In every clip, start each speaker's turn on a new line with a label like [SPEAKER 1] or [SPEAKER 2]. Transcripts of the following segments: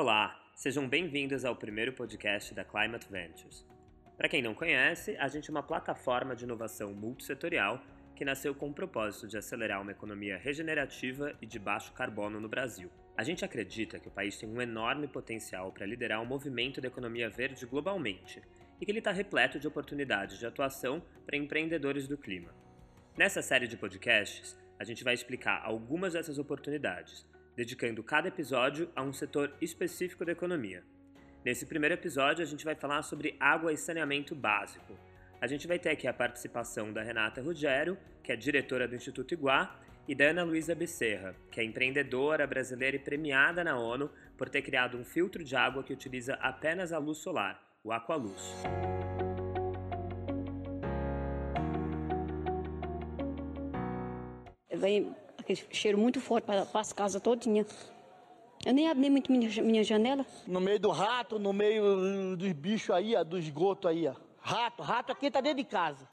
[SPEAKER 1] Olá, sejam bem-vindos ao primeiro podcast da Climate Ventures. Para quem não conhece, a gente é uma plataforma de inovação multissetorial que nasceu com o propósito de acelerar uma economia regenerativa e de baixo carbono no Brasil. A gente acredita que o país tem um enorme potencial para liderar o um movimento da economia verde globalmente e que ele está repleto de oportunidades de atuação para empreendedores do clima. Nessa série de podcasts, a gente vai explicar algumas dessas oportunidades, dedicando cada episódio a um setor específico da economia. Nesse primeiro episódio, a gente vai falar sobre água e saneamento básico. A gente vai ter aqui a participação da Renata Ruggiero, que é diretora do Instituto Iguá, e da Ana Luísa Becerra, que é empreendedora brasileira e premiada na ONU por ter criado um filtro de água que utiliza apenas a luz solar, o Aqualuz.
[SPEAKER 2] Vem aquele cheiro muito forte para as casas todinha. Eu nem abri muito minha, minha janela.
[SPEAKER 3] No meio do rato, no meio dos bichos aí, ó, do esgoto aí, ó. Rato, rato aqui tá dentro de casa.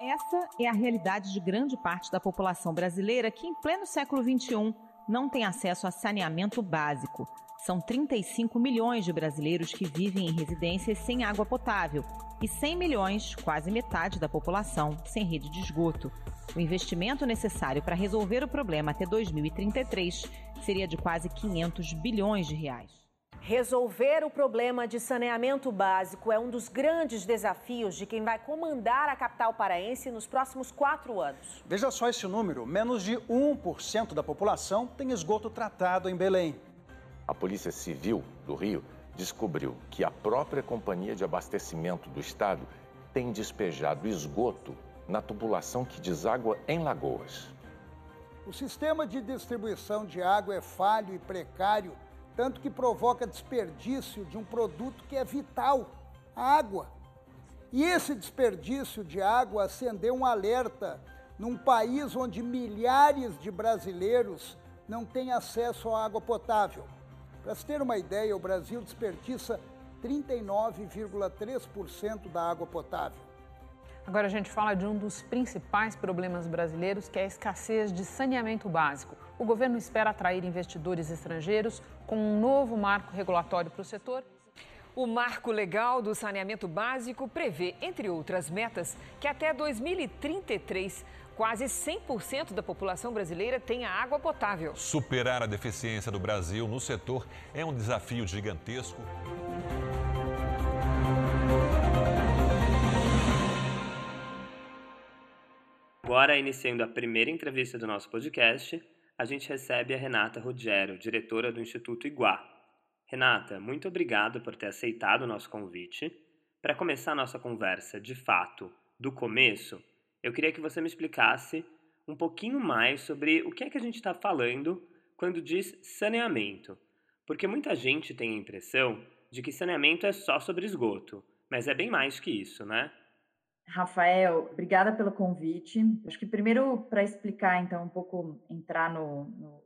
[SPEAKER 4] Essa é a realidade de grande parte da população brasileira que, em pleno século XXI, não tem acesso a saneamento básico. São 35 milhões de brasileiros que vivem em residências sem água potável e 100 milhões, quase metade da população, sem rede de esgoto. O investimento necessário para resolver o problema até 2033 seria de quase 500 bilhões de reais.
[SPEAKER 5] Resolver o problema de saneamento básico é um dos grandes desafios de quem vai comandar a capital paraense nos próximos quatro anos.
[SPEAKER 6] Veja só esse número: menos de 1% da população tem esgoto tratado em Belém.
[SPEAKER 7] A Polícia Civil do Rio descobriu que a própria companhia de abastecimento do estado tem despejado esgoto na tubulação que deságua em Lagoas.
[SPEAKER 8] O sistema de distribuição de água é falho e precário, tanto que provoca desperdício de um produto que é vital, a água. E esse desperdício de água acendeu um alerta num país onde milhares de brasileiros não têm acesso à água potável. Para se ter uma ideia, o Brasil desperdiça 39,3% da água potável.
[SPEAKER 9] Agora a gente fala de um dos principais problemas brasileiros, que é a escassez de saneamento básico. O governo espera atrair investidores estrangeiros com um novo marco regulatório para o setor.
[SPEAKER 10] O marco legal do saneamento básico prevê, entre outras metas, que até 2033 Quase 100% da população brasileira tem água potável.
[SPEAKER 11] Superar a deficiência do Brasil no setor é um desafio gigantesco.
[SPEAKER 1] Agora, iniciando a primeira entrevista do nosso podcast, a gente recebe a Renata Ruggiero, diretora do Instituto Iguá. Renata, muito obrigado por ter aceitado o nosso convite. Para começar a nossa conversa, de fato, do começo, eu queria que você me explicasse um pouquinho mais sobre o que é que a gente está falando quando diz saneamento. Porque muita gente tem a impressão de que saneamento é só sobre esgoto, mas é bem mais que isso, né?
[SPEAKER 12] Rafael, obrigada pelo convite. Acho que primeiro para explicar, então, um pouco, entrar no, no,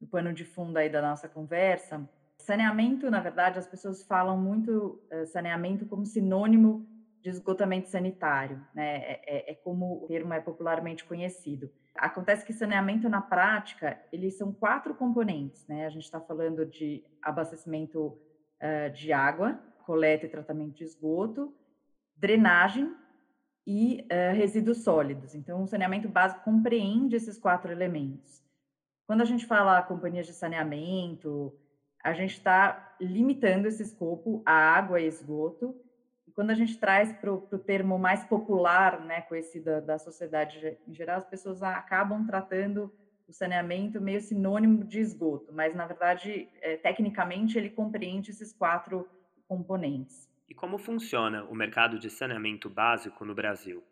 [SPEAKER 12] no, pano de fundo aí da nossa conversa, saneamento, na verdade, as pessoas falam muito uh, saneamento como sinônimo de esgotamento sanitário, né? É, é, é, como o termo é popularmente conhecido. Acontece que saneamento na prática, eles são quatro componentes, né? A gente está falando de abastecimento uh, de água, coleta e tratamento de esgoto, drenagem e uh, resíduos sólidos. Então, o saneamento básico compreende esses quatro elementos. Quando a gente fala companhias de saneamento, a gente está limitando esse escopo a água e esgoto quando a gente traz para o termo mais popular, né, conhecido da, da sociedade em geral, as pessoas acabam tratando o saneamento meio sinônimo de esgoto, mas na verdade, é, tecnicamente, ele compreende esses quatro componentes.
[SPEAKER 1] E como funciona o mercado de saneamento básico no Brasil?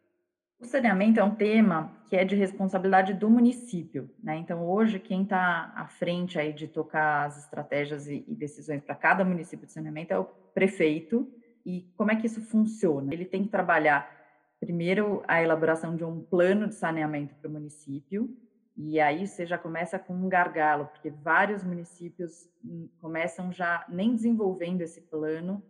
[SPEAKER 12] O saneamento é um tema que é de responsabilidade do município, né? Então, hoje, quem está à frente aí de tocar as estratégias e, e decisões para cada município de saneamento é o prefeito, e como é que isso funciona? Ele tem que trabalhar primeiro a elaboração de um plano de saneamento para o município, e aí você já começa com um gargalo, porque vários municípios hum, começam já nem desenvolvendo esse plano,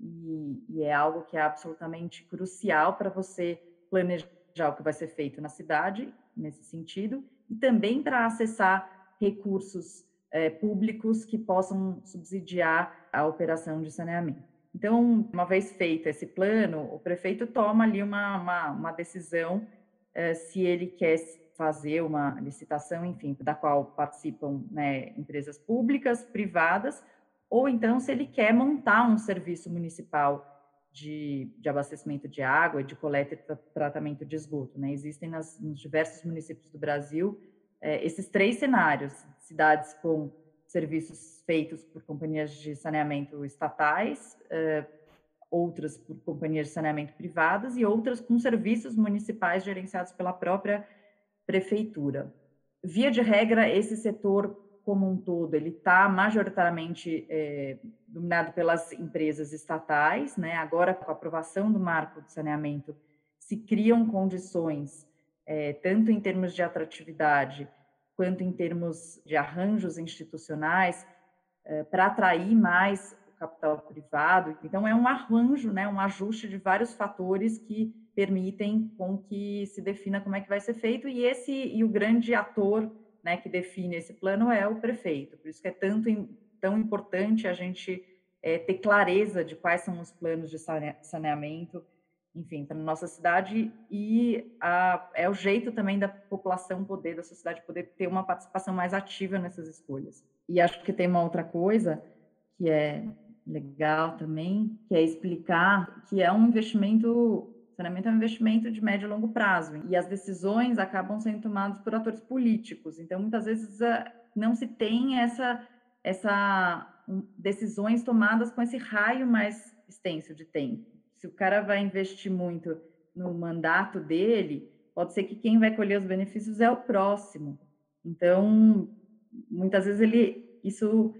[SPEAKER 12] e, e é algo que é absolutamente crucial para você planejar o que vai ser feito na cidade, nesse sentido, e também para acessar recursos é, públicos que possam subsidiar a operação de saneamento. Então, uma vez feito esse plano, o prefeito toma ali uma, uma, uma decisão é, se ele quer fazer uma licitação, enfim, da qual participam né, empresas públicas, privadas, ou então se ele quer montar um serviço municipal de, de abastecimento de água, de coleta e tratamento de esgoto. Né? Existem nas, nos diversos municípios do Brasil é, esses três cenários: cidades com serviços feitos por companhias de saneamento estatais, outras por companhias de saneamento privadas e outras com serviços municipais gerenciados pela própria prefeitura. Via de regra, esse setor como um todo, ele está majoritariamente é, dominado pelas empresas estatais, né? Agora, com a aprovação do marco de saneamento, se criam condições, é, tanto em termos de atratividade, quanto em termos de arranjos institucionais, é, para atrair mais o capital privado. Então, é um arranjo, né? Um ajuste de vários fatores que permitem com que se defina como é que vai ser feito e esse e o grande ator né, que define esse plano é o prefeito. Por isso que é tanto tão importante a gente é, ter clareza de quais são os planos de saneamento, enfim, para nossa cidade e a, é o jeito também da população poder, da sociedade poder ter uma participação mais ativa nessas escolhas. E acho que tem uma outra coisa que é legal também, que é explicar que é um investimento Saneamento é um investimento de médio e longo prazo e as decisões acabam sendo tomadas por atores políticos. Então, muitas vezes ah, não se tem essa, essa decisões tomadas com esse raio mais extenso de tempo. Se o cara vai investir muito no mandato dele, pode ser que quem vai colher os benefícios é o próximo. Então, muitas vezes ele isso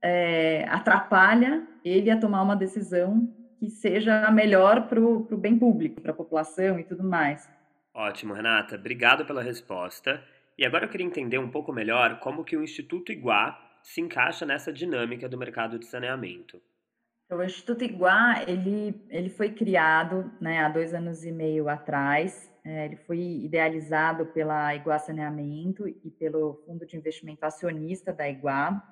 [SPEAKER 12] é, atrapalha ele a tomar uma decisão que seja melhor para o bem público, para a população e tudo mais.
[SPEAKER 1] Ótimo, Renata. Obrigado pela resposta. E agora eu queria entender um pouco melhor como que o Instituto Iguá se encaixa nessa dinâmica do mercado de saneamento.
[SPEAKER 12] Então, o Instituto Iguá, ele, ele foi criado né, há dois anos e meio atrás, é, ele foi idealizado pela Iguá Saneamento e pelo Fundo de Investimento Acionista da Iguá.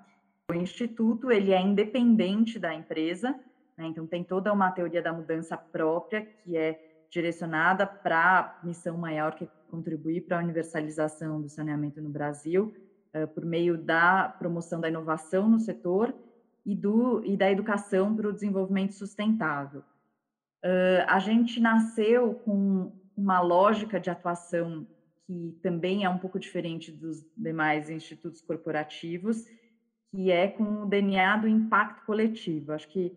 [SPEAKER 12] O Instituto, ele é independente da empresa, né? Então, tem toda uma teoria da mudança própria, que é direcionada para a missão maior, que é contribuir para a universalização do saneamento no Brasil, uh, por meio da promoção da inovação no setor e, do, e da educação para o desenvolvimento sustentável. Uh, a gente nasceu com uma lógica de atuação que também é um pouco diferente dos demais institutos corporativos, que é com o DNA do impacto coletivo. Acho que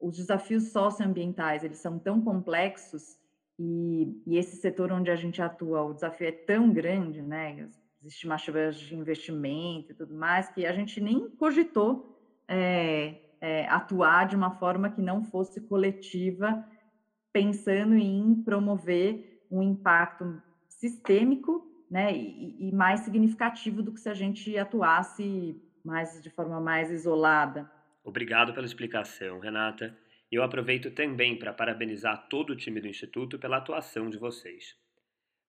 [SPEAKER 12] os desafios socioambientais eles são tão complexos e, e, esse setor onde a gente atua, o desafio é tão grande, né? As estimativas de investimento e tudo mais, que a gente nem cogitou é, é, atuar de uma forma que não fosse coletiva, pensando em promover um impacto sistêmico, né? E, e mais significativo do que se a gente atuasse mais de forma mais isolada.
[SPEAKER 1] Obrigado pela explicação, Renata. Eu aproveito também para parabenizar todo o time do Instituto pela atuação de vocês.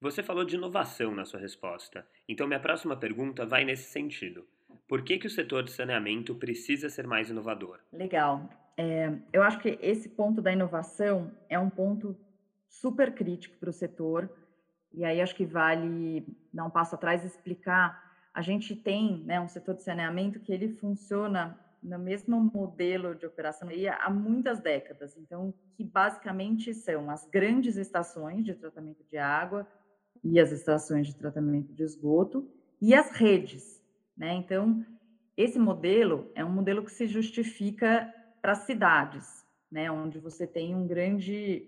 [SPEAKER 1] Você falou de inovação na sua resposta, então minha próxima pergunta vai nesse sentido. Por que, que o setor de saneamento precisa ser mais inovador?
[SPEAKER 12] Legal. É, eu acho que esse ponto da inovação é um ponto super crítico para o setor, e aí acho que vale dar um passo atrás e explicar. A gente tem né, um setor de saneamento que ele funciona no mesmo modelo de operação há muitas décadas. Então, que basicamente são as grandes estações de tratamento de água e as estações de tratamento de esgoto e as redes, né? Então, esse modelo é um modelo que se justifica para cidades, né? Onde você tem um grande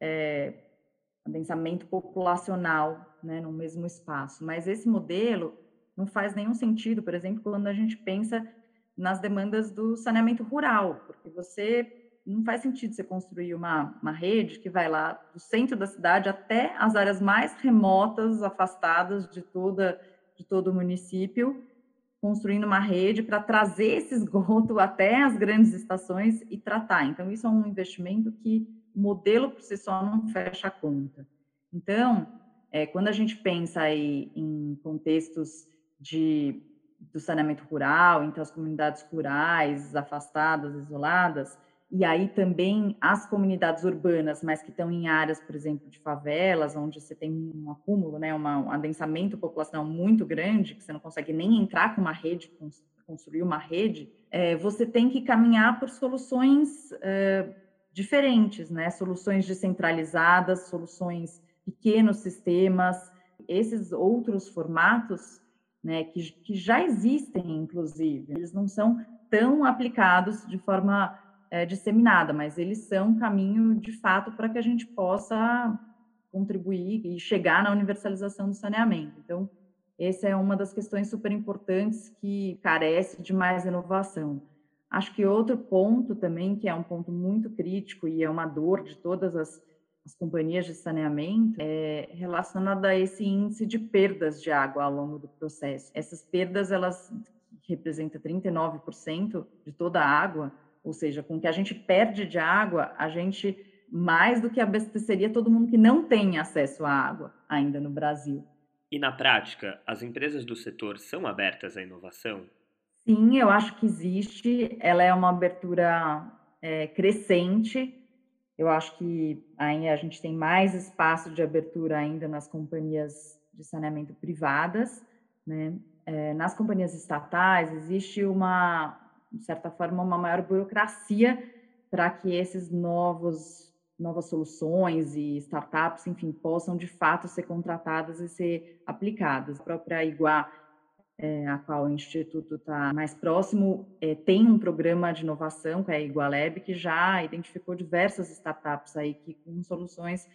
[SPEAKER 12] é, populacional, né? No mesmo espaço. Mas esse modelo não faz nenhum sentido, por exemplo, quando a gente pensa nas demandas do saneamento rural, porque você não faz sentido você construir uma, uma rede que vai lá do centro da cidade até as áreas mais remotas, afastadas de toda de todo o município, construindo uma rede para trazer esse esgoto até as grandes estações e tratar. Então, isso é um investimento que o modelo por si só não fecha a conta. Então, é, quando a gente pensa aí em contextos de do saneamento rural, então as comunidades rurais, afastadas, isoladas, e aí também as comunidades urbanas, mas que estão em áreas, por exemplo, de favelas, onde você tem um acúmulo, né, uma, um adensamento populacional muito grande, que você não consegue nem entrar com uma rede, construir uma rede, é, você tem que caminhar por soluções é, diferentes, né, soluções descentralizadas, soluções pequenos sistemas, esses outros formatos, né, que, que já existem, inclusive, eles não são tão aplicados de forma é, disseminada, mas eles são um caminho de fato para que a gente possa contribuir e chegar na universalização do saneamento. Então, essa é uma das questões super importantes que carece de mais inovação. Acho que outro ponto também, que é um ponto muito crítico e é uma dor de todas as, as companhias de saneamento, é relacionado a esse índice de perdas de água ao longo do processo. Essas perdas, elas representam 39% de toda a água, ou seja, com o que a gente perde de água, a gente mais do que abasteceria todo mundo que não tem acesso à água ainda no Brasil.
[SPEAKER 1] E na prática, as empresas do setor são abertas à inovação?
[SPEAKER 12] Sim, eu acho que existe. Ela é uma abertura é, crescente. Eu acho que ainda a gente tem mais espaço de abertura ainda nas companhias de saneamento privadas, né? É, nas companhias estatais existe uma de certa forma, uma maior burocracia para que esses novos novas soluções e startups, enfim, possam de fato ser contratadas e ser aplicadas. A própria Iguá, é, a qual o Instituto está mais próximo, é, tem um programa de inovação, que é a Igualab, que já identificou diversas startups aí que com soluções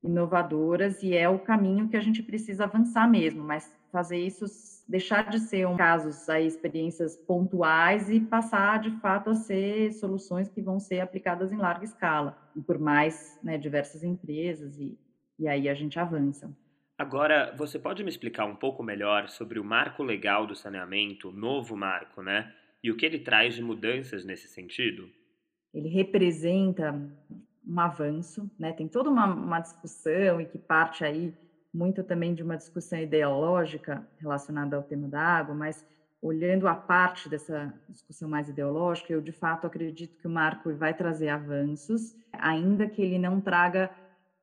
[SPEAKER 12] inovadoras e é o caminho que a gente precisa avançar mesmo, mas fazer isso deixar de ser um casos aí experiências pontuais e passar de fato a ser soluções que vão ser aplicadas em larga escala e por mais né, diversas empresas e, e aí a gente avança.
[SPEAKER 1] Agora, você pode me explicar um pouco melhor sobre o marco legal do saneamento, o novo marco, né? E o que ele traz de mudanças nesse sentido?
[SPEAKER 12] Ele representa um avanço, né? Tem toda uma, uma discussão e que parte aí muito também de uma discussão ideológica relacionada ao tema da água, mas olhando a parte dessa discussão mais ideológica, eu de fato acredito que o marco vai trazer avanços, ainda que ele não traga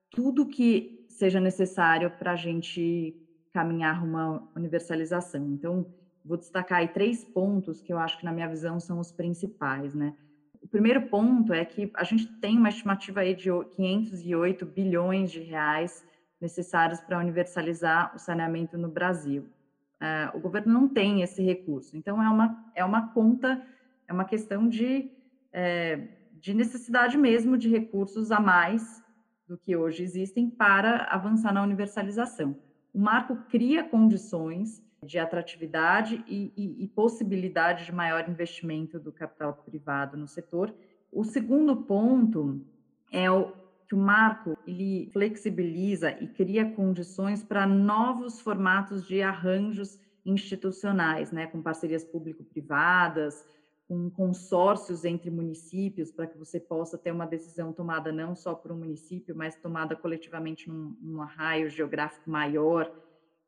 [SPEAKER 12] tudo que seja necessário para a gente caminhar uma universalização. Então, vou destacar aí três pontos que eu acho que, na minha visão, são os principais, né? O primeiro ponto é que a gente tem uma estimativa aí de 508 bilhões de reais necessários para universalizar o saneamento no Brasil. Uh, o governo não tem esse recurso, então é uma, é uma conta, é uma questão de, é, de necessidade mesmo de recursos a mais do que hoje existem para avançar na universalização. O marco cria condições de atratividade e, e, e possibilidade de maior investimento do capital privado no setor. O segundo ponto é o, que o marco ele flexibiliza e cria condições para novos formatos de arranjos institucionais, né, com parcerias público-privadas, com consórcios entre municípios, para que você possa ter uma decisão tomada não só por um município, mas tomada coletivamente num, num raio geográfico maior.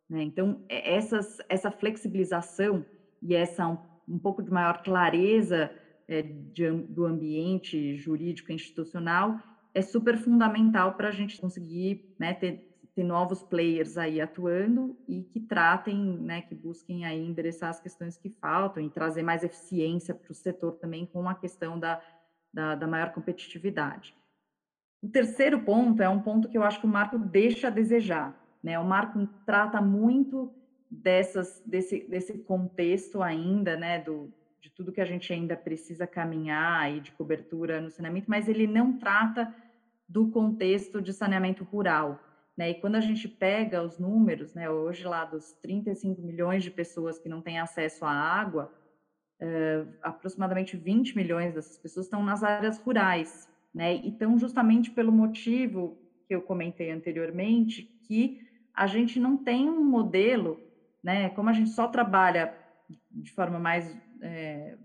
[SPEAKER 12] Né? Então, essas, essa flexibilização e essa um, um pouco de maior clareza é, de, do ambiente jurídico institucional é super fundamental para a gente conseguir né, ter, ter novos players aí atuando e que tratem, né, que busquem aí endereçar as questões que faltam e trazer mais eficiência para o setor também com a questão da, da, da, maior competitividade. O terceiro ponto é um ponto que eu acho que o marco deixa a desejar. Né? O marco trata muito dessas, desse, desse contexto ainda, né, do, de tudo que a gente ainda precisa caminhar aí de cobertura no saneamento, mas ele não trata do contexto de saneamento rural. Né? E quando a gente pega os números, né, hoje lá dos 35 milhões de pessoas que não têm acesso à água, uh, aproximadamente 20 milhões dessas pessoas estão nas áreas rurais, né? E estão justamente pelo motivo que eu comentei anteriormente, que a gente não tem um modelo, né? Como a gente só trabalha de forma mais é,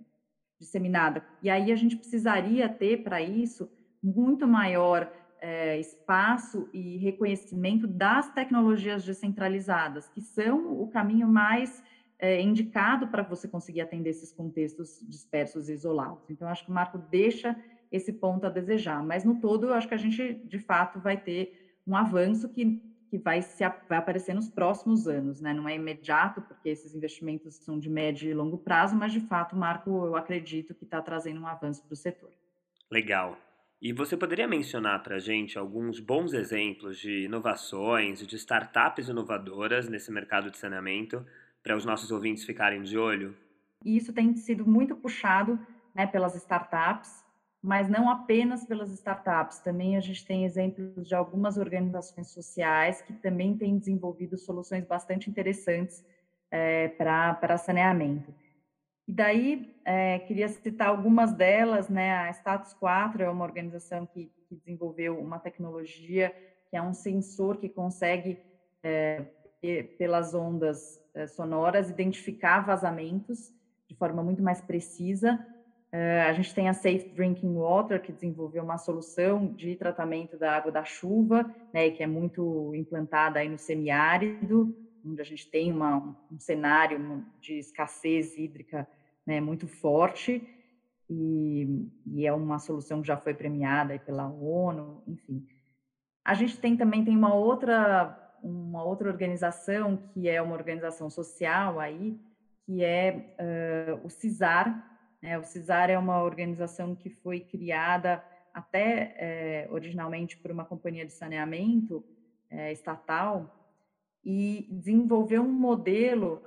[SPEAKER 12] disseminada, e aí a gente precisaria ter para isso muito maior é, espaço e reconhecimento das tecnologias descentralizadas, que são o caminho mais é, indicado para você conseguir atender esses contextos dispersos e isolados. Então, acho que o marco deixa esse ponto a desejar, mas no todo, eu acho que a gente, de fato, vai ter um avanço que, que vai, se, vai aparecer nos próximos anos, né? Não é imediato, porque esses investimentos são de médio e longo prazo, mas, de fato, marco, eu acredito que está trazendo um avanço para o setor.
[SPEAKER 1] Legal. E você poderia mencionar para a gente alguns bons exemplos de inovações, de startups inovadoras nesse mercado de saneamento para os nossos ouvintes ficarem de olho?
[SPEAKER 12] Isso tem sido muito puxado né, pelas startups, mas não apenas pelas startups. Também a gente tem exemplos de algumas organizações sociais que também têm desenvolvido soluções bastante interessantes é, para saneamento. E daí, é, queria citar algumas delas, né? A Status 4 é uma organização que, que desenvolveu uma tecnologia que é um sensor que consegue, é, pelas ondas eh, sonoras, identificar vazamentos de forma muito mais precisa. Uh, a gente tem a Safe Drinking Water, que desenvolveu uma solução de tratamento da água da chuva, né, que é muito implantada aí no semiárido, onde a gente tem uma, um cenário de escassez hídrica né, muito forte, e, e, é uma solução que já foi premiada pela ONU, enfim. A gente tem também tem uma outra uma outra organização, que é uma organização social aí, que é uh, o CISAR. Né? O CISAR é uma organização que foi criada até eh, originalmente por uma companhia de saneamento eh, estatal e desenvolveu um modelo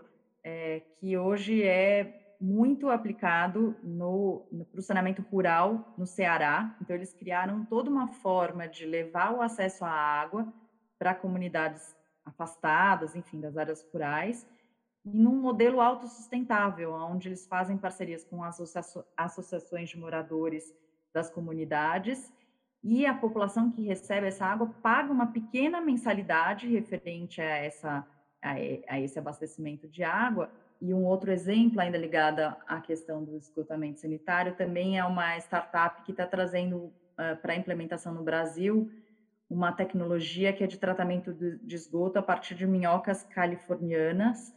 [SPEAKER 12] que hoje é muito aplicado no, no saneamento rural no Ceará. Então, eles criaram toda uma forma de levar o acesso à água para comunidades afastadas, enfim, das áreas rurais, e num modelo autossustentável, onde eles fazem parcerias com associa associações de moradores das comunidades e a população que recebe essa água paga uma pequena mensalidade referente a, essa, a, a esse abastecimento de água. E um outro exemplo, ainda ligado à questão do esgotamento sanitário, também é uma startup que está trazendo uh, para a implementação no Brasil uma tecnologia que é de tratamento de esgoto a partir de minhocas californianas,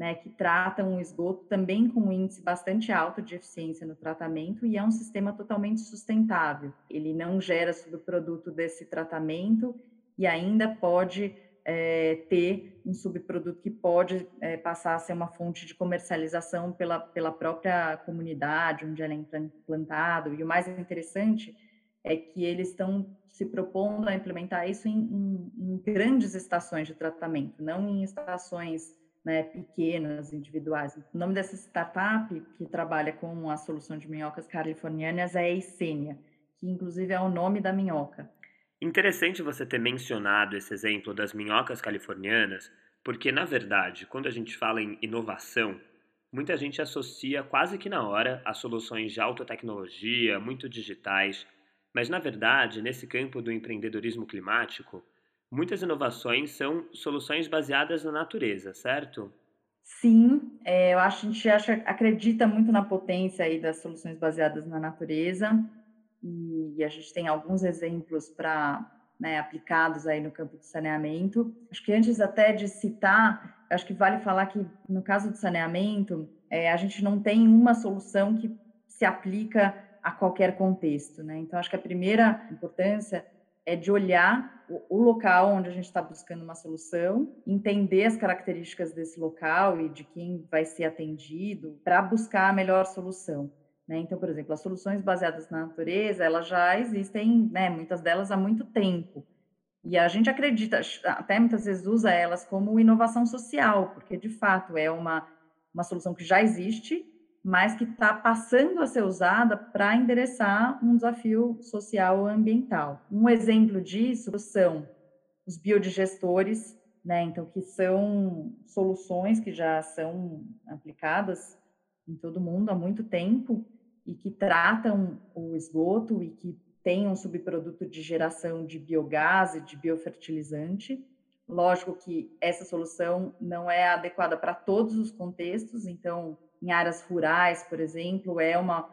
[SPEAKER 12] né, que tratam o esgoto também com um índice bastante alto de eficiência no tratamento e é um sistema totalmente sustentável. Ele não gera subproduto desse tratamento e ainda pode é, ter um subproduto que pode é, passar a ser uma fonte de comercialização pela, pela própria comunidade onde ele é implantado. E o mais interessante é que eles estão se propondo a implementar isso em, em, em grandes estações de tratamento, não em estações né, pequenas, individuais. O nome dessa startup que trabalha com a solução de minhocas californianas é Essênia, que inclusive é o nome da minhoca.
[SPEAKER 1] Interessante você ter mencionado esse exemplo das minhocas californianas, porque na verdade, quando a gente fala em inovação, muita gente associa quase que na hora a soluções de alta tecnologia, muito digitais, mas, na verdade, nesse campo do empreendedorismo climático, muitas inovações são soluções baseadas na natureza, certo?
[SPEAKER 12] Sim, é, eu acho, a gente acha, acredita muito na potência aí das soluções baseadas na natureza e, e a gente tem alguns exemplos para né, aplicados aí no campo do saneamento. Acho que antes até de citar, acho que vale falar que no caso do saneamento, é, a gente não tem uma solução que se aplica a qualquer contexto, né? Então, acho que a primeira importância é de olhar o, local onde a gente está buscando uma solução, entender as características desse local e de quem vai ser atendido para buscar a melhor solução. Né? Então, por exemplo, as soluções baseadas na natureza, elas já existem, né, muitas delas há muito tempo. E a gente acredita, até muitas vezes usa elas como inovação social, porque de fato é uma, uma solução que já existe mas que está passando a ser usada para endereçar um desafio social ou ambiental. Um exemplo disso são os biodigestores, né? Então, que são soluções que já são aplicadas em todo mundo há muito tempo e que tratam o esgoto e que têm um subproduto de geração de biogás e de biofertilizante. Lógico que essa solução não é adequada para todos os contextos, então em áreas rurais, por exemplo, é uma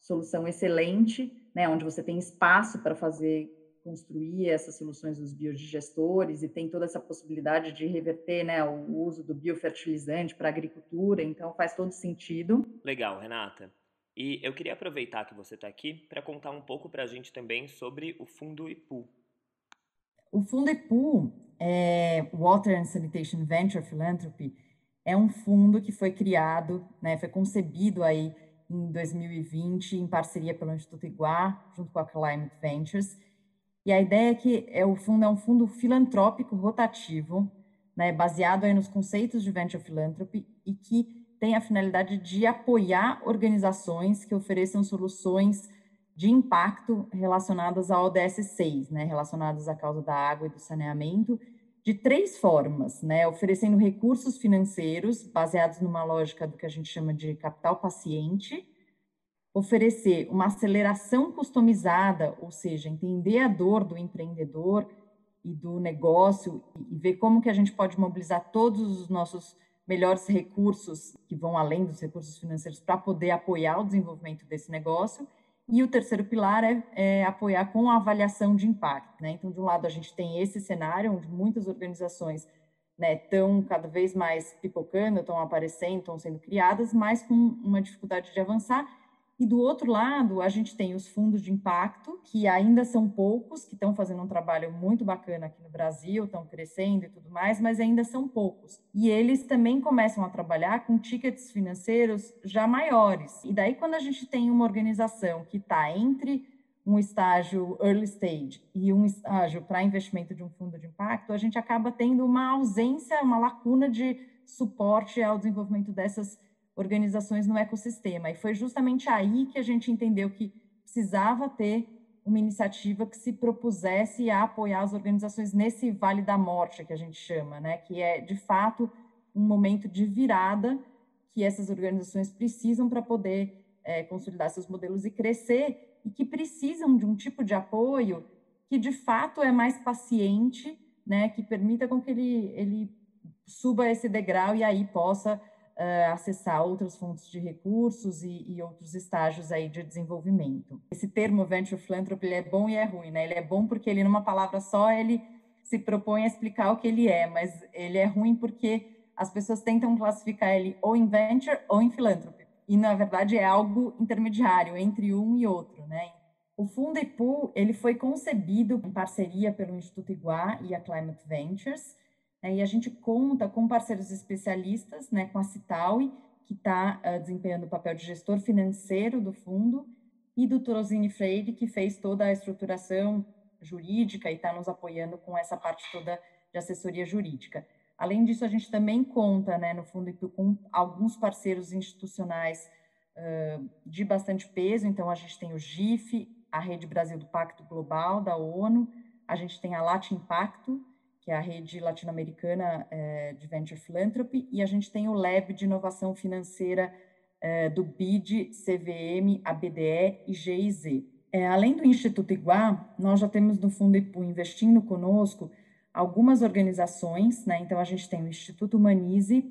[SPEAKER 12] solução excelente, né, onde você tem espaço para fazer construir essas soluções dos biodigestores e tem toda essa possibilidade de reverter né, o uso do biofertilizante para a agricultura, então faz todo sentido.
[SPEAKER 1] Legal, Renata. E eu queria aproveitar que você está aqui para contar um pouco para a gente também sobre o Fundo IPU.
[SPEAKER 12] O Fundo IPU, é Water and Sanitation Venture Philanthropy, é um fundo que foi criado, né, foi concebido aí em 2020 em parceria pelo Instituto Iguá, junto com a Climate Ventures. E a ideia é que é, o fundo é um fundo filantrópico rotativo, né, baseado aí nos conceitos de Venture Philanthropy e que tem a finalidade de apoiar organizações que ofereçam soluções de impacto relacionadas ao ODS 6, né, relacionadas à causa da água e do saneamento, de três formas, né, oferecendo recursos financeiros baseados numa lógica do que a gente chama de capital paciente, oferecer uma aceleração customizada, ou seja, entender a dor do empreendedor e do negócio e ver como que a gente pode mobilizar todos os nossos melhores recursos que vão além dos recursos financeiros para poder apoiar o desenvolvimento desse negócio e o terceiro pilar é, é, apoiar com a avaliação de impacto. Né? Então, de um lado, a gente tem esse cenário onde muitas organizações estão né, cada vez mais pipocando, estão aparecendo, estão sendo criadas, mas com uma dificuldade de avançar. E do outro lado, a gente tem os fundos de impacto, que ainda são poucos, que estão fazendo um trabalho muito bacana aqui no Brasil, estão crescendo e tudo mais, mas ainda são poucos. E eles também começam a trabalhar com tickets financeiros já maiores. E daí, quando a gente tem uma organização que está entre um estágio early stage e um estágio para investimento de um fundo de impacto, a gente acaba tendo uma ausência, uma lacuna de suporte ao desenvolvimento dessas organizações no ecossistema. E foi justamente aí que a gente entendeu que precisava ter uma iniciativa que se propusesse a apoiar as organizações nesse vale da morte que a gente chama, né? Que é de fato um momento de virada que essas organizações precisam para poder é, consolidar seus modelos e crescer e que precisam de um tipo de apoio que de fato é mais paciente, né? Que permita com que ele, ele suba esse degrau e aí possa uh, acessar outras fontes de recursos e, e, outros estágios aí de desenvolvimento. Esse termo venture philanthropy ele é bom e é ruim, né? Ele é bom porque ele numa palavra só ele se propõe a explicar o que ele é, mas ele é ruim porque as pessoas tentam classificar ele ou em venture ou em philanthropy. E na verdade é algo intermediário entre um e outro, né? O Fundo IPU, ele foi concebido em parceria pelo Instituto Iguá e a Climate Ventures, né, e a gente conta com parceiros especialistas, né, com a Citaui, que está uh, desempenhando o papel de gestor financeiro do fundo, e do Torosini Freire, que fez toda a estruturação jurídica e está nos apoiando com essa parte toda de assessoria jurídica. Além disso, a gente também conta né, no Fundo com alguns parceiros institucionais uh, de bastante peso, então a gente tem o GIF, a Rede Brasil do Pacto Global, da ONU, a gente tem a Latin Impacto, que é a rede latino-americana é, de Venture Philanthropy, e a gente tem o Lab de Inovação Financeira é, do BID, CVM, ABDE e GIZ. É, além do Instituto Iguá, nós já temos no Fundo IPU investindo conosco algumas organizações, né? então a gente tem o Instituto Humanize,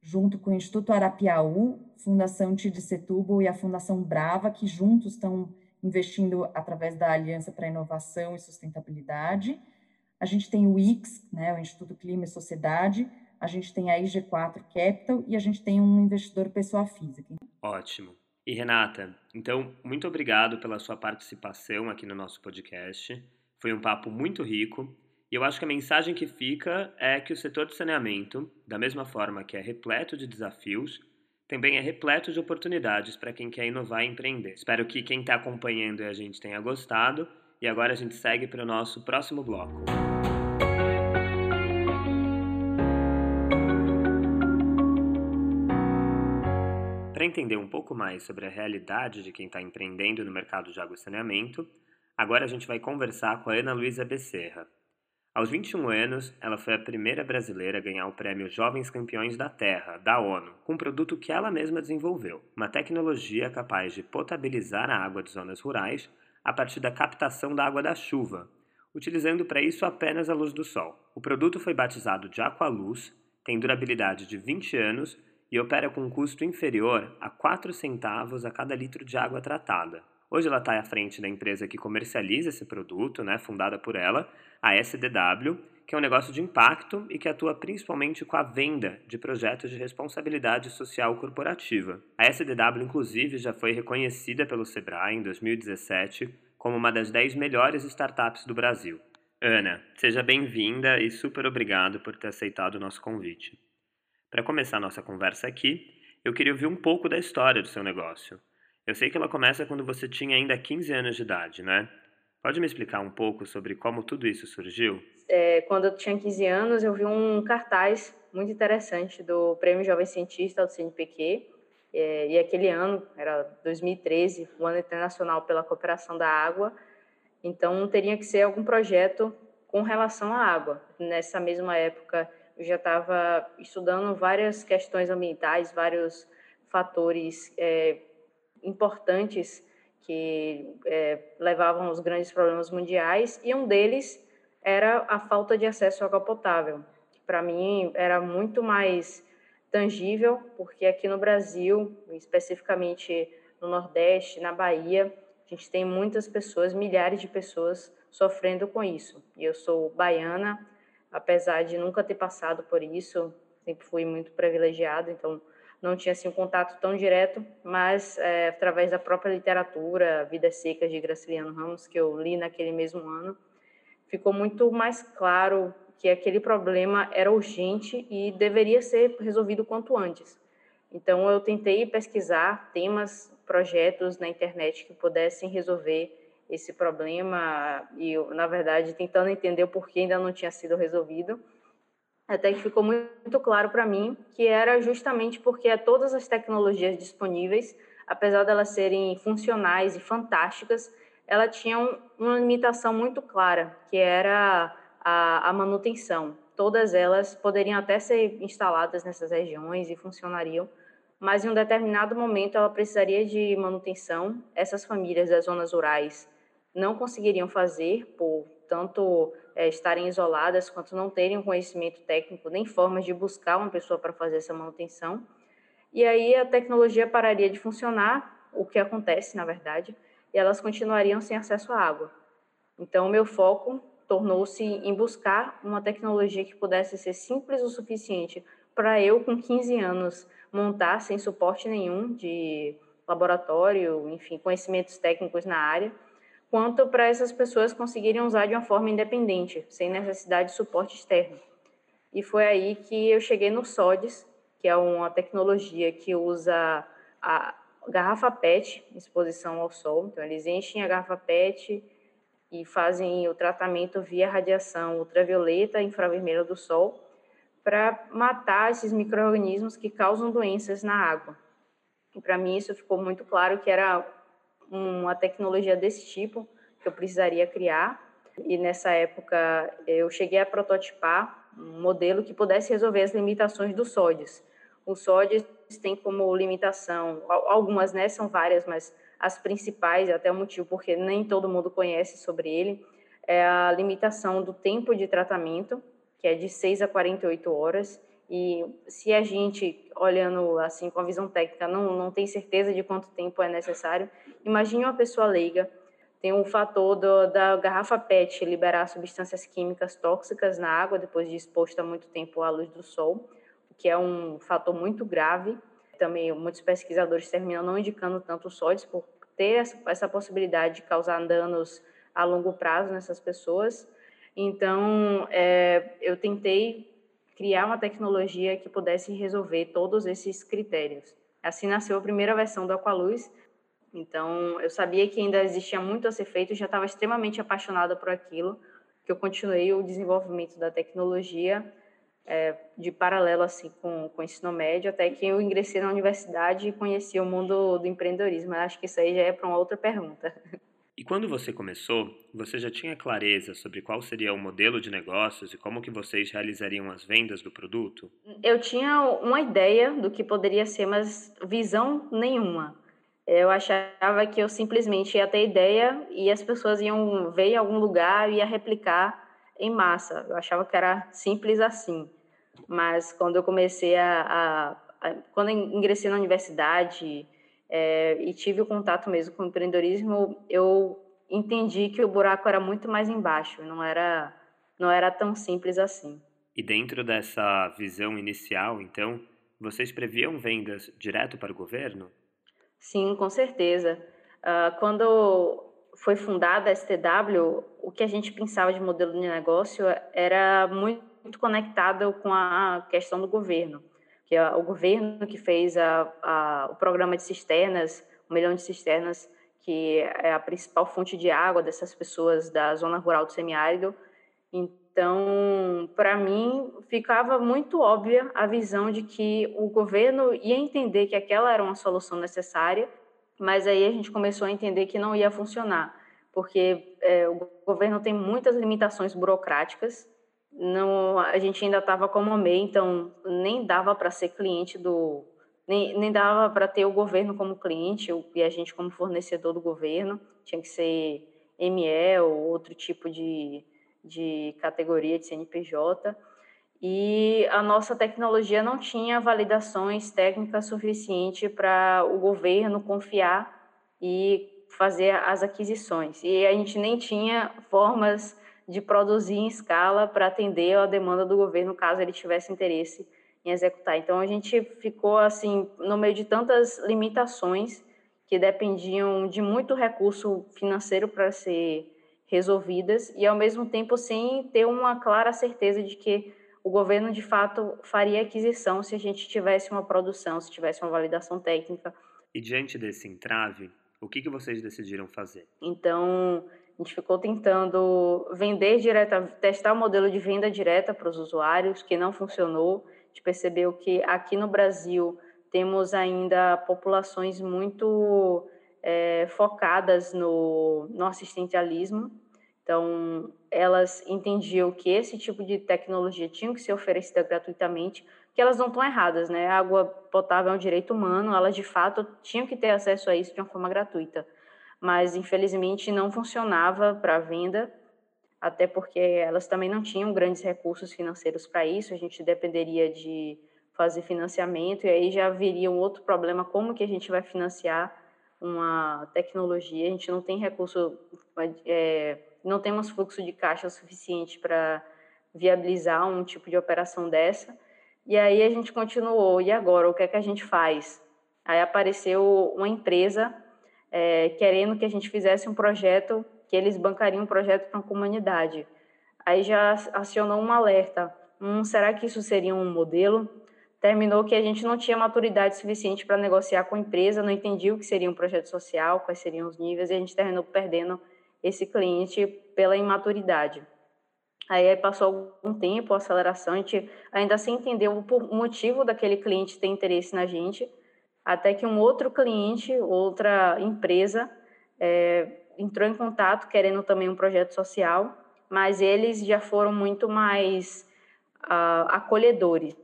[SPEAKER 12] junto com o Instituto Arapiaú, Fundação Tid Setúbal e a Fundação Brava, que juntos estão investindo através da Aliança para Inovação e Sustentabilidade, a gente tem o IX, né, o Instituto Clima e Sociedade, a gente tem a IG4 Capital e a gente tem um investidor pessoa física.
[SPEAKER 1] Ótimo. E Renata, então, muito obrigado pela sua participação aqui no nosso podcast. Foi um papo muito rico e eu acho que a mensagem que fica é que o setor de saneamento, da mesma forma que é repleto de desafios, também é repleto de oportunidades para quem quer inovar e empreender. Espero que quem está acompanhando a gente tenha gostado e agora a gente segue para o nosso próximo bloco. Para entender um pouco mais sobre a realidade de quem está empreendendo no mercado de água e saneamento, agora a gente vai conversar com a Ana Luísa Becerra. Aos 21 anos, ela foi a primeira brasileira a ganhar o prêmio Jovens Campeões da Terra, da ONU, com um produto que ela mesma desenvolveu, uma tecnologia capaz de potabilizar a água de zonas rurais a partir da captação da água da chuva, utilizando para isso apenas a luz do sol. O produto foi batizado de Aqualuz, tem durabilidade de 20 anos e opera com um custo inferior a 4 centavos a cada litro de água tratada. Hoje ela está à frente da empresa que comercializa esse produto, né, fundada por ela, a SDW, que é um negócio de impacto e que atua principalmente com a venda de projetos de responsabilidade social corporativa. A SDW, inclusive, já foi reconhecida pelo Sebrae em 2017 como uma das 10 melhores startups do Brasil. Ana, seja bem-vinda e super obrigado por ter aceitado o nosso convite. Para começar nossa conversa aqui, eu queria ouvir um pouco da história do seu negócio. Eu sei que ela começa quando você tinha ainda 15 anos de idade, né? Pode me explicar um pouco sobre como tudo isso surgiu?
[SPEAKER 13] É, quando eu tinha 15 anos, eu vi um cartaz muito interessante do Prêmio Jovem Cientista do CNPq. É, e aquele ano, era 2013, o Ano Internacional pela Cooperação da Água. Então, teria que ser algum projeto com relação à água. Nessa mesma época, eu já estava estudando várias questões ambientais, vários fatores é, importantes que é, levavam aos grandes problemas mundiais, e um deles era a falta de acesso à água potável, para mim era muito mais tangível, porque aqui no Brasil, especificamente no Nordeste, na Bahia, a gente tem muitas pessoas, milhares de pessoas sofrendo com isso. E eu sou baiana, apesar de nunca ter passado por isso, sempre fui muito privilegiada, então não tinha assim um contato tão direto, mas é, através da própria literatura, Vidas Secas de Graciliano Ramos, que eu li naquele mesmo ano, ficou muito mais claro que aquele problema era urgente e deveria ser resolvido quanto antes. Então eu tentei pesquisar temas, projetos na internet que pudessem resolver esse problema e na verdade tentando entender o porquê ainda não tinha sido resolvido até que ficou muito claro para mim que era justamente porque todas as tecnologias disponíveis, apesar de elas serem funcionais e fantásticas, elas tinham uma limitação muito clara, que era a, a manutenção. Todas elas poderiam até ser instaladas nessas regiões e funcionariam, mas em um determinado momento ela precisaria de manutenção. Essas famílias das zonas rurais não conseguiriam fazer por tanto é, estarem isoladas, quanto não terem conhecimento técnico nem formas de buscar uma pessoa para fazer essa manutenção. E aí a tecnologia pararia de funcionar, o que acontece, na verdade, e elas continuariam sem acesso à água. Então, meu foco tornou-se em buscar uma tecnologia que pudesse ser simples o suficiente para eu, com 15 anos, montar sem suporte nenhum de laboratório, enfim, conhecimentos técnicos na área, quanto para essas pessoas conseguirem usar de uma forma independente, sem necessidade de suporte externo. E foi aí que eu cheguei no SODES, que é uma tecnologia que usa a garrafa PET, exposição ao sol. Então, eles enchem a garrafa PET e fazem o tratamento via radiação ultravioleta infravermelha do sol para matar esses micro-organismos que causam doenças na água. E para mim isso ficou muito claro que era uma tecnologia desse tipo que eu precisaria criar. E nessa época eu cheguei a prototipar um modelo que pudesse resolver as limitações do SODES. O SODES tem como limitação, algumas né, são várias, mas as principais, até o motivo porque nem todo mundo conhece sobre ele, é a limitação do tempo de tratamento, que é de 6 a 48 horas, e se a gente, olhando assim com a visão técnica, não, não tem certeza de quanto tempo é necessário, imagine uma pessoa leiga, tem um fator do, da garrafa PET liberar substâncias químicas tóxicas na água depois de exposta muito tempo à luz do sol, o que é um fator muito grave. Também muitos pesquisadores terminam não indicando tanto sólidos por ter essa, essa possibilidade de causar danos a longo prazo nessas pessoas. Então, é, eu tentei criar uma tecnologia que pudesse resolver todos esses critérios. Assim nasceu a primeira versão do Aqualuz. Então, eu sabia que ainda existia muito a ser feito, já estava extremamente apaixonada por aquilo, que eu continuei o desenvolvimento da tecnologia é, de paralelo assim com, com o ensino médio, até que eu ingressei na universidade e conheci o mundo do empreendedorismo. Eu acho que isso aí já é para uma outra pergunta.
[SPEAKER 1] E quando você começou, você já tinha clareza sobre qual seria o modelo de negócios e como que vocês realizariam as vendas do produto?
[SPEAKER 13] Eu tinha uma ideia do que poderia ser, mas visão nenhuma. Eu achava que eu simplesmente ia ter ideia e as pessoas iam ver em algum lugar e ia replicar em massa. Eu achava que era simples assim. Mas quando eu comecei a, a, a quando ingressei na universidade, é, e tive o contato mesmo com o empreendedorismo, eu entendi que o buraco era muito mais embaixo, não era, não era tão simples assim.
[SPEAKER 1] E dentro dessa visão inicial, então, vocês previam vendas direto para o governo?
[SPEAKER 13] Sim, com certeza. Uh, quando foi fundada a STW, o que a gente pensava de modelo de negócio era muito conectado com a questão do governo, que é o governo que fez a, a, o programa de cisternas, um milhão de cisternas, que é a principal fonte de água dessas pessoas da zona rural do semiárido. Então, para mim, ficava muito óbvia a visão de que o governo ia entender que aquela era uma solução necessária, mas aí a gente começou a entender que não ia funcionar, porque é, o governo tem muitas limitações burocráticas. Não, a gente ainda estava como MEI, então nem dava para ser cliente do, nem, nem dava para ter o governo como cliente e a gente como fornecedor do governo, tinha que ser ME ou outro tipo de, de categoria de CNPJ. E a nossa tecnologia não tinha validações técnicas suficientes para o governo confiar e fazer as aquisições. E a gente nem tinha formas de produzir em escala para atender a demanda do governo, caso ele tivesse interesse em executar. Então a gente ficou assim no meio de tantas limitações que dependiam de muito recurso financeiro para ser resolvidas e ao mesmo tempo sem ter uma clara certeza de que o governo de fato faria aquisição se a gente tivesse uma produção, se tivesse uma validação técnica.
[SPEAKER 1] E diante desse entrave, o que, que vocês decidiram fazer?
[SPEAKER 13] Então, a gente ficou tentando vender direta, testar o modelo de venda direta para os usuários, que não funcionou gente percebeu que aqui no Brasil temos ainda populações muito é, focadas no, no assistencialismo. Então, elas entendiam que esse tipo de tecnologia tinha que ser oferecida gratuitamente, que elas não estão erradas, né? A água potável é um direito humano, elas de fato tinham que ter acesso a isso de uma forma gratuita. Mas, infelizmente, não funcionava para venda até porque elas também não tinham grandes recursos financeiros para isso, a gente dependeria de fazer financiamento, e aí já viria um outro problema, como que a gente vai financiar uma tecnologia, a gente não tem recurso, é, não temos fluxo de caixa suficiente para viabilizar um tipo de operação dessa, e aí a gente continuou, e agora, o que é que a gente faz? Aí apareceu uma empresa é, querendo que a gente fizesse um projeto que eles bancariam um projeto para a comunidade. Aí já acionou um alerta. Hum, será que isso seria um modelo? Terminou que a gente não tinha maturidade suficiente para negociar com a empresa, não entendia o que seria um projeto social, quais seriam os níveis, e a gente terminou perdendo esse cliente pela imaturidade. Aí passou algum tempo, a aceleração, a gente ainda sem entender o motivo daquele cliente ter interesse na gente, até que um outro cliente, outra empresa, é, entrou em contato querendo também um projeto social, mas eles já foram muito mais uh, acolhedores.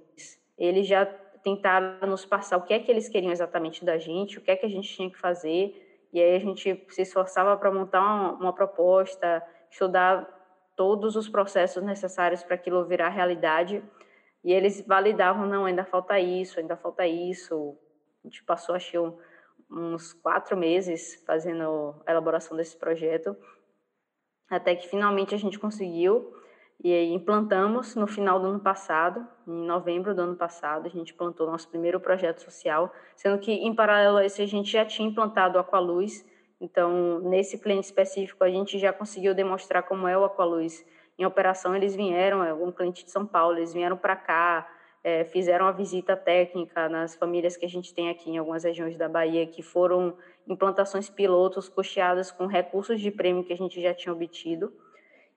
[SPEAKER 13] Eles já tentaram nos passar o que é que eles queriam exatamente da gente, o que é que a gente tinha que fazer, e aí a gente se esforçava para montar uma, uma proposta, estudar todos os processos necessários para aquilo virar realidade, e eles validavam, não, ainda falta isso, ainda falta isso. A gente passou, acho uns quatro meses fazendo a elaboração desse projeto, até que finalmente a gente conseguiu. E aí implantamos no final do ano passado, em novembro do ano passado, a gente implantou nosso primeiro projeto social, sendo que em paralelo a esse a gente já tinha implantado Aqualuz, então nesse cliente específico a gente já conseguiu demonstrar como é o Aqualuz em operação, eles vieram, é um cliente de São Paulo, eles vieram para cá, é, fizeram a visita técnica nas famílias que a gente tem aqui em algumas regiões da Bahia, que foram implantações pilotos custeadas com recursos de prêmio que a gente já tinha obtido.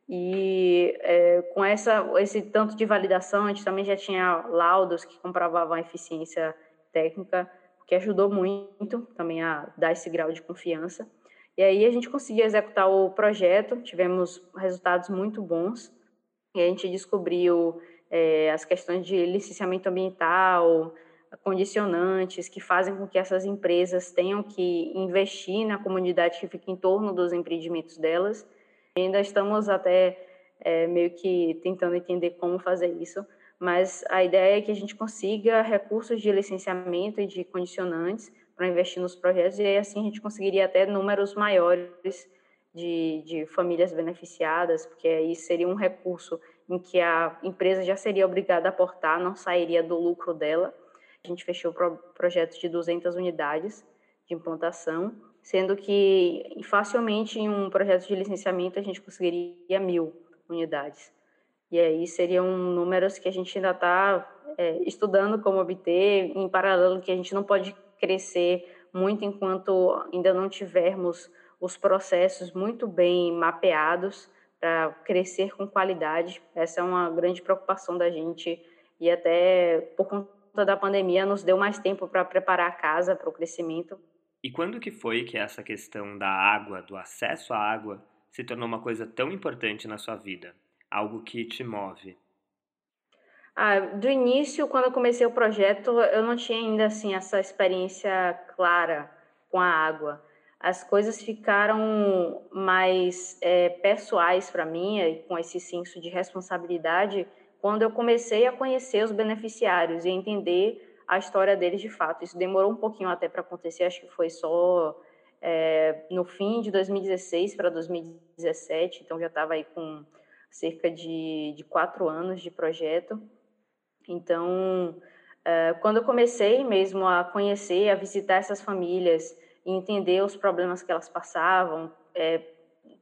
[SPEAKER 13] E é, com essa, esse tanto de validação, a gente também já tinha laudos que comprovavam a eficiência técnica, que ajudou muito também a dar esse grau de confiança. E aí a gente conseguiu executar o projeto, tivemos resultados muito bons, e a gente descobriu é, as questões de licenciamento ambiental, condicionantes que fazem com que essas empresas tenham que investir na comunidade que fica em torno dos empreendimentos delas. Ainda estamos até é, meio que tentando entender como fazer isso, mas a ideia é que a gente consiga recursos de licenciamento e de condicionantes para investir nos projetos e assim a gente conseguiria até números maiores de, de famílias beneficiadas, porque aí seria um recurso em que a empresa já seria obrigada a aportar, não sairia do lucro dela. A gente fechou o projeto de 200 unidades de implantação, sendo que facilmente em um projeto de licenciamento a gente conseguiria mil unidades. E aí seriam números que a gente ainda está é, estudando como obter, em paralelo que a gente não pode crescer muito enquanto ainda não tivermos os processos muito bem mapeados para crescer com qualidade. Essa é uma grande preocupação da gente e até por conta da pandemia nos deu mais tempo para preparar a casa para o crescimento.
[SPEAKER 1] E quando que foi que essa questão da água, do acesso à água, se tornou uma coisa tão importante na sua vida? Algo que te move?
[SPEAKER 13] Ah, do início, quando eu comecei o projeto, eu não tinha ainda assim essa experiência clara com a água. As coisas ficaram mais é, pessoais para mim, e com esse senso de responsabilidade, quando eu comecei a conhecer os beneficiários e entender a história deles de fato. Isso demorou um pouquinho até para acontecer, acho que foi só é, no fim de 2016 para 2017, então já estava aí com cerca de, de quatro anos de projeto. Então, uh, quando eu comecei mesmo a conhecer, a visitar essas famílias entender os problemas que elas passavam, é,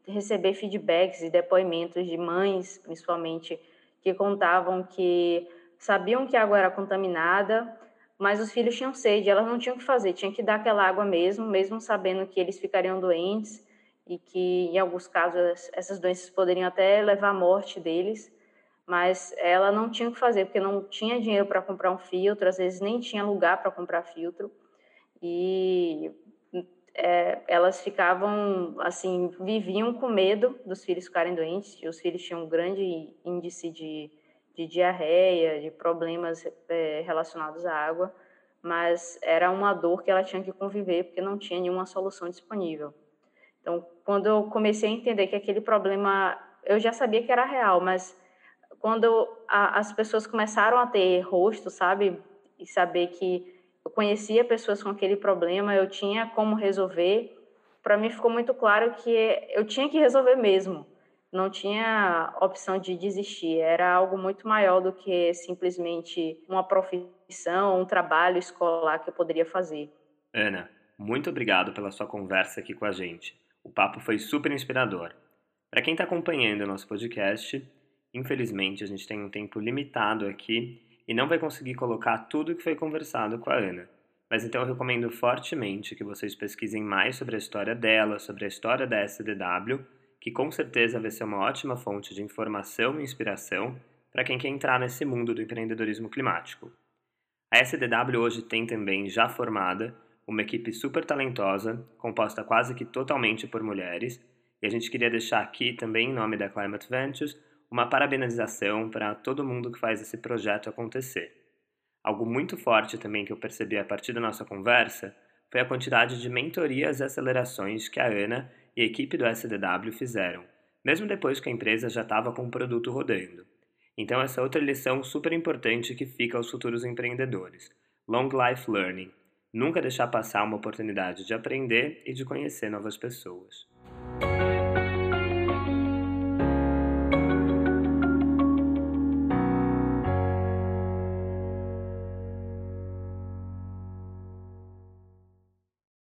[SPEAKER 13] receber feedbacks e depoimentos de mães, principalmente, que contavam que sabiam que a água era contaminada, mas os filhos tinham sede, elas não tinham o que fazer, tinham que dar aquela água mesmo, mesmo sabendo que eles ficariam doentes e que, em alguns casos, essas doenças poderiam até levar à morte deles mas ela não tinha o que fazer, porque não tinha dinheiro para comprar um filtro, às vezes nem tinha lugar para comprar filtro, e é, elas ficavam, assim, viviam com medo dos filhos ficarem doentes, os filhos tinham um grande índice de, de diarreia, de problemas é, relacionados à água, mas era uma dor que ela tinha que conviver, porque não tinha nenhuma solução disponível. Então, quando eu comecei a entender que aquele problema, eu já sabia que era real, mas quando a, as pessoas começaram a ter rosto, sabe? E saber que eu conhecia pessoas com aquele problema, eu tinha como resolver, para mim ficou muito claro que eu tinha que resolver mesmo. Não tinha opção de desistir, era algo muito maior do que simplesmente uma profissão, um trabalho escolar que eu poderia fazer.
[SPEAKER 1] Ana, muito obrigado pela sua conversa aqui com a gente. O papo foi super inspirador. Para quem está acompanhando o nosso podcast, Infelizmente, a gente tem um tempo limitado aqui e não vai conseguir colocar tudo que foi conversado com a Ana. Mas então eu recomendo fortemente que vocês pesquisem mais sobre a história dela, sobre a história da SDW, que com certeza vai ser uma ótima fonte de informação e inspiração para quem quer entrar nesse mundo do empreendedorismo climático. A SDW hoje tem também, já formada, uma equipe super talentosa, composta quase que totalmente por mulheres, e a gente queria deixar aqui também, em nome da Climate Ventures, uma parabenização para todo mundo que faz esse projeto acontecer. Algo muito forte também que eu percebi a partir da nossa conversa foi a quantidade de mentorias e acelerações que a Ana e a equipe do SDW fizeram, mesmo depois que a empresa já estava com o produto rodando. Então, essa outra lição super importante que fica aos futuros empreendedores: Long Life Learning. Nunca deixar passar uma oportunidade de aprender e de conhecer novas pessoas.